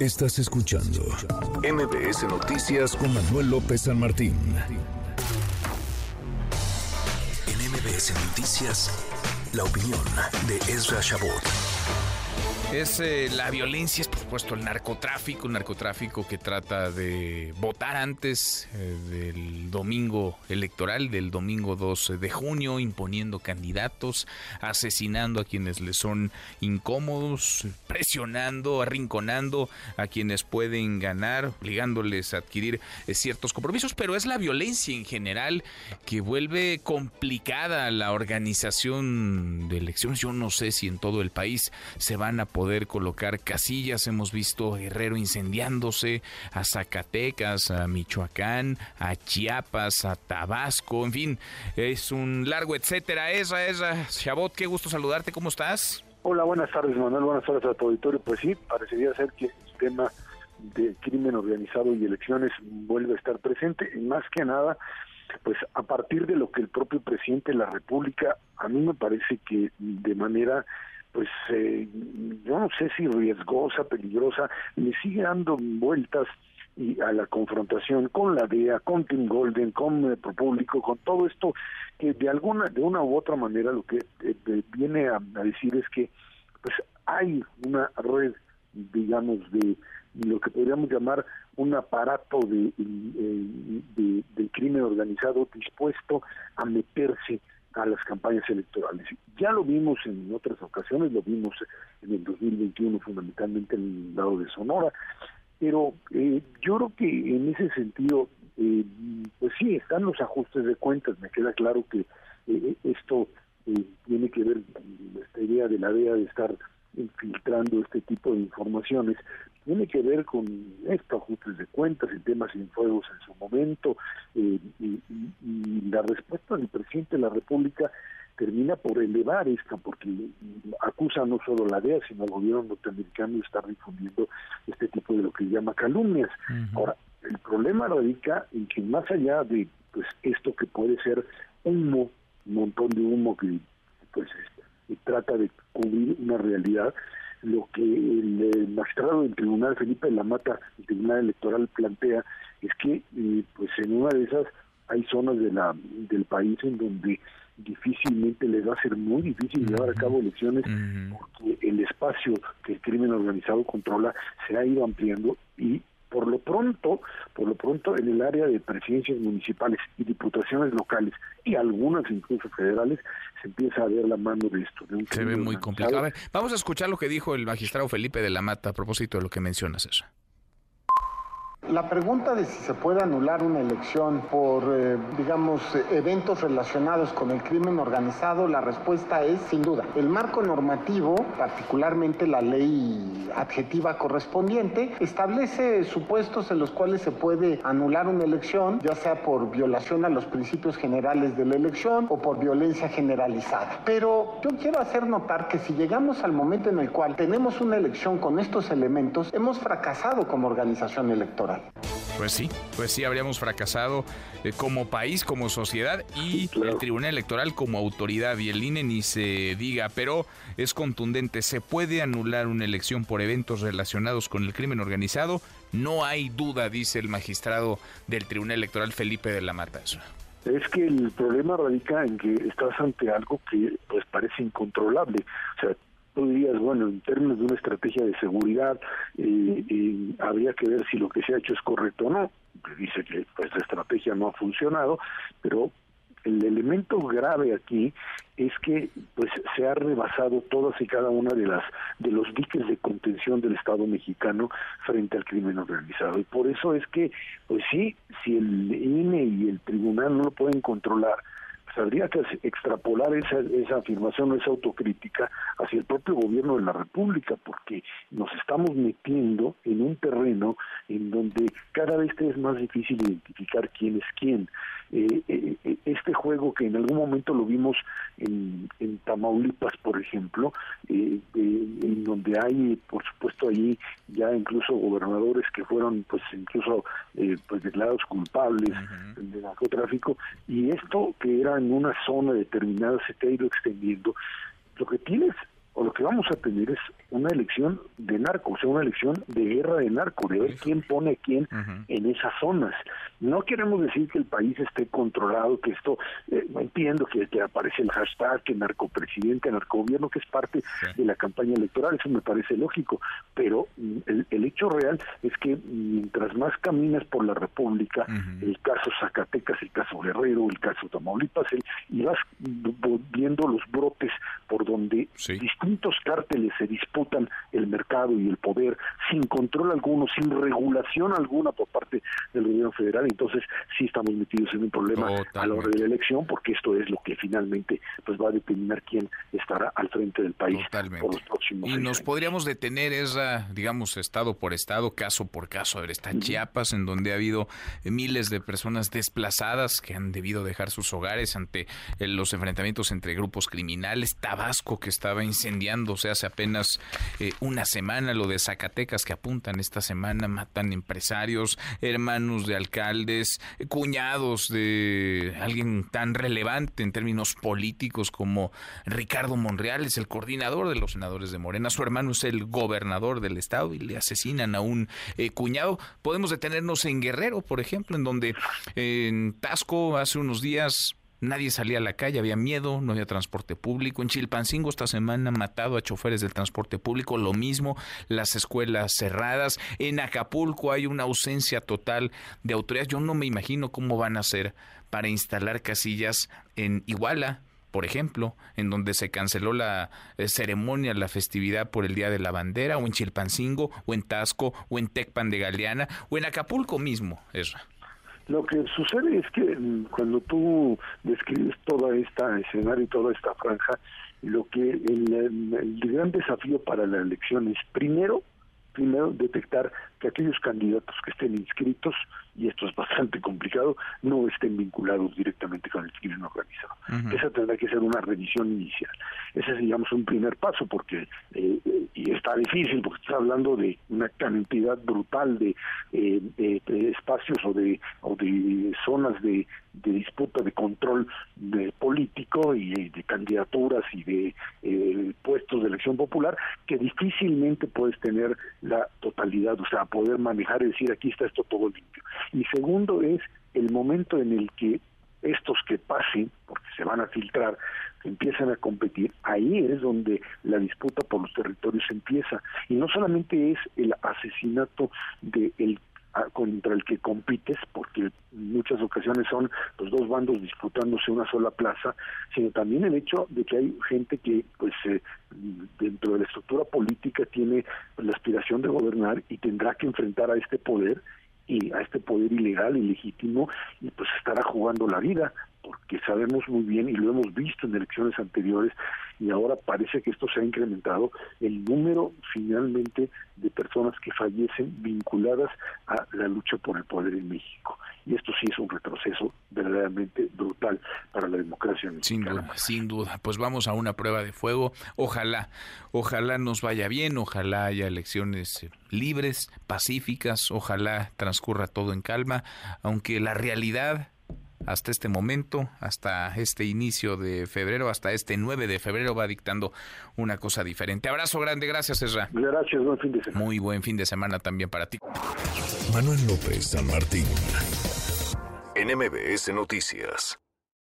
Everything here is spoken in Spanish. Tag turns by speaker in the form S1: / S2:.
S1: Estás escuchando MBS Noticias con Manuel López San Martín. En MBS Noticias, la opinión de Ezra Shabot
S2: es eh, la violencia, es por supuesto el narcotráfico, un narcotráfico que trata de votar antes eh, del domingo electoral, del domingo 12 de junio, imponiendo candidatos, asesinando a quienes le son incómodos, presionando, arrinconando a quienes pueden ganar, obligándoles a adquirir eh, ciertos compromisos, pero es la violencia en general que vuelve complicada la organización de elecciones. Yo no sé si en todo el país se van a poder colocar casillas. Hemos visto Guerrero incendiándose, a Zacatecas, a Michoacán, a Chiapas, a Tabasco, en fin, es un largo etcétera. Esa, esa, Chabot, qué gusto saludarte, ¿cómo estás?
S3: Hola, buenas tardes, Manuel, buenas tardes a tu auditorio. Pues sí, parecería ser que el tema de crimen organizado y elecciones vuelve a estar presente, y más que nada, pues a partir de lo que el propio presidente de la República, a mí me parece que de manera pues eh, yo no sé si riesgosa, peligrosa, le sigue dando vueltas y a la confrontación con la DEA, con Tim Golden, con el Público, con todo esto que de alguna, de una u otra manera lo que eh, viene a, decir es que pues hay una red, digamos, de lo que podríamos llamar un aparato de, eh, de, del crimen organizado dispuesto a meterse a las campañas electorales. Ya lo vimos en otras ocasiones, lo vimos en el 2021 fundamentalmente en el lado de Sonora, pero eh, yo creo que en ese sentido, eh, pues sí, están los ajustes de cuentas, me queda claro que eh, esto tiene que ver, esta idea de la DEA de estar infiltrando este tipo de informaciones, tiene que ver con estos ajustes de cuentas, y temas sin fuegos en su momento, eh, y, la respuesta del presidente de la República termina por elevar esta, porque acusa no solo la DEA, sino al gobierno norteamericano de estar difundiendo este tipo de lo que llama calumnias. Ahora, el problema radica en que más allá de pues esto que puede ser humo, un montón de humo que pues trata de cubrir una realidad, lo que el, magistrado del tribunal Felipe de la Mata, el tribunal electoral plantea es que eh, pues en una de esas hay zonas de la del país en donde difícilmente les va a ser muy difícil llevar a cabo elecciones porque el espacio que el crimen organizado controla se ha ido ampliando y por lo pronto, por lo pronto en el área de presidencias municipales y diputaciones locales y algunas incluso federales se empieza a ver la mano de esto.
S2: se ve muy complicado. vamos a escuchar lo que dijo el magistrado Felipe de la Mata a propósito de lo que mencionas eso.
S4: La pregunta de si se puede anular una elección por, eh, digamos, eventos relacionados con el crimen organizado, la respuesta es sin duda. El marco normativo, particularmente la ley adjetiva correspondiente, establece supuestos en los cuales se puede anular una elección, ya sea por violación a los principios generales de la elección o por violencia generalizada. Pero yo quiero hacer notar que si llegamos al momento en el cual tenemos una elección con estos elementos, hemos fracasado como organización electoral.
S2: Pues sí, pues sí, habríamos fracasado eh, como país, como sociedad y el Tribunal Electoral como autoridad y el INE ni se diga, pero es contundente, se puede anular una elección por eventos relacionados con el crimen organizado, no hay duda, dice el magistrado del Tribunal Electoral Felipe de la Mata.
S3: Es que el problema radica en que estás ante algo que pues parece incontrolable, o sea, tú dirías, bueno, en términos de una estrategia de seguridad, eh, eh, habría que ver si lo que se ha hecho es correcto o no. Dice que pues, la estrategia no ha funcionado, pero el elemento grave aquí es que pues se ha rebasado todas y cada una de las de los diques de contención del Estado mexicano frente al crimen organizado y por eso es que pues sí si el INE y el tribunal no lo pueden controlar pues que extrapolar esa, esa afirmación, esa autocrítica hacia el propio gobierno de la República, porque nos estamos metiendo en un terreno en donde cada vez es más difícil identificar quién es quién. Eh, eh, eh, este juego que en algún momento lo vimos en, en Tamaulipas, por ejemplo, en donde hay, por supuesto, allí ya incluso gobernadores que fueron, pues, incluso, pues, declarados culpables de narcotráfico, y esto que era en una zona determinada se te ha ido extendiendo. Lo que tienes o lo que vamos a tener es una elección de narco, o sea, una elección de guerra de narco, de ver quién pone a quién en esas zonas. No queremos decir que el país esté controlado, que esto, eh, entiendo que, aparece el hashtag, que narcopresidente, narcogobierno, que es parte de la campaña electoral, eso me parece lógico, pero mm, el, hecho real es que mientras más caminas por la República, el caso Zacatecas, el caso Guerrero, el caso Tamaulipas, y vas viendo los brotes por donde distintos cárteles se disputan el mercado y el poder sin control alguno, sin regulación alguna por parte del gobierno federal, entonces sí estamos metidos en un problema a la hora de la elección porque esto es lo que finalmente pues va a determinar quién estará al frente del país por los próximos
S2: Y nos podríamos detener esa, digamos, estado por estado, caso por caso. A ver, está Chiapas, en donde ha habido miles de personas desplazadas que han debido dejar sus hogares ante eh, los enfrentamientos entre grupos criminales. Tabasco, que estaba hace apenas eh, una semana, lo de Zacatecas, que apuntan esta semana, matan empresarios, hermanos de alcaldes, cuñados de alguien tan relevante en términos políticos como Ricardo Monreal, es el coordinador de los senadores de Morena, su hermano es el gobernador del estado y le asesinan a un eh, cuñado. Podemos detenernos en Guerrero, por ejemplo, en donde en Tasco hace unos días Nadie salía a la calle, había miedo, no había transporte público. En Chilpancingo esta semana matado a choferes del transporte público, lo mismo, las escuelas cerradas. En Acapulco hay una ausencia total de autoridades. Yo no me imagino cómo van a hacer para instalar casillas en Iguala, por ejemplo, en donde se canceló la eh, ceremonia, la festividad por el Día de la Bandera, o en Chilpancingo, o en Tasco, o en Tecpan de Galeana, o en Acapulco mismo, Esra.
S3: Lo que sucede es que mm, cuando tú describes toda esta escenario y toda esta franja, lo que el, el gran desafío para la elección es primero primero detectar que aquellos candidatos que estén inscritos, y esto es bastante complicado, no estén vinculados directamente con el crimen organizado. Esa tendrá que ser una revisión inicial. Ese es, digamos, un primer paso, porque eh, y está difícil, porque estás hablando de una cantidad brutal de, eh, espacios o de, o de zonas de, de disputa de control de político y de candidaturas y de puestos de elección popular que difícilmente puedes tener la totalidad, o sea, poder manejar y decir aquí está esto todo limpio. Y segundo es el momento en el que estos que pasen, porque se van a filtrar, empiezan a competir, ahí es donde la disputa por los territorios empieza. Y no solamente es el asesinato de el contra el que compites, porque en muchas ocasiones son los dos bandos disputándose una sola plaza, sino también el hecho de que hay gente que, pues, eh, dentro de la estructura política tiene la aspiración de gobernar y tendrá que enfrentar a este poder y a este poder ilegal, ilegítimo, y pues estará jugando la vida, porque sabemos muy bien y lo hemos visto en elecciones anteriores y ahora parece que esto se ha incrementado el número finalmente de personas que fallecen vinculadas a la lucha por el poder en México. Y esto sí es un retroceso verdaderamente brutal para la democracia
S2: Sin duda, sin duda. Pues vamos a una prueba de fuego. Ojalá, ojalá nos vaya bien, ojalá haya elecciones eh, libres, pacíficas, ojalá transcurra todo en calma, aunque la realidad hasta este momento, hasta este inicio de febrero, hasta este 9 de febrero va dictando una cosa diferente. Abrazo grande, gracias Ezra.
S3: Gracias, buen fin de semana.
S2: Muy buen fin de semana también para ti.
S1: Manuel López San Martín, NMBS Noticias.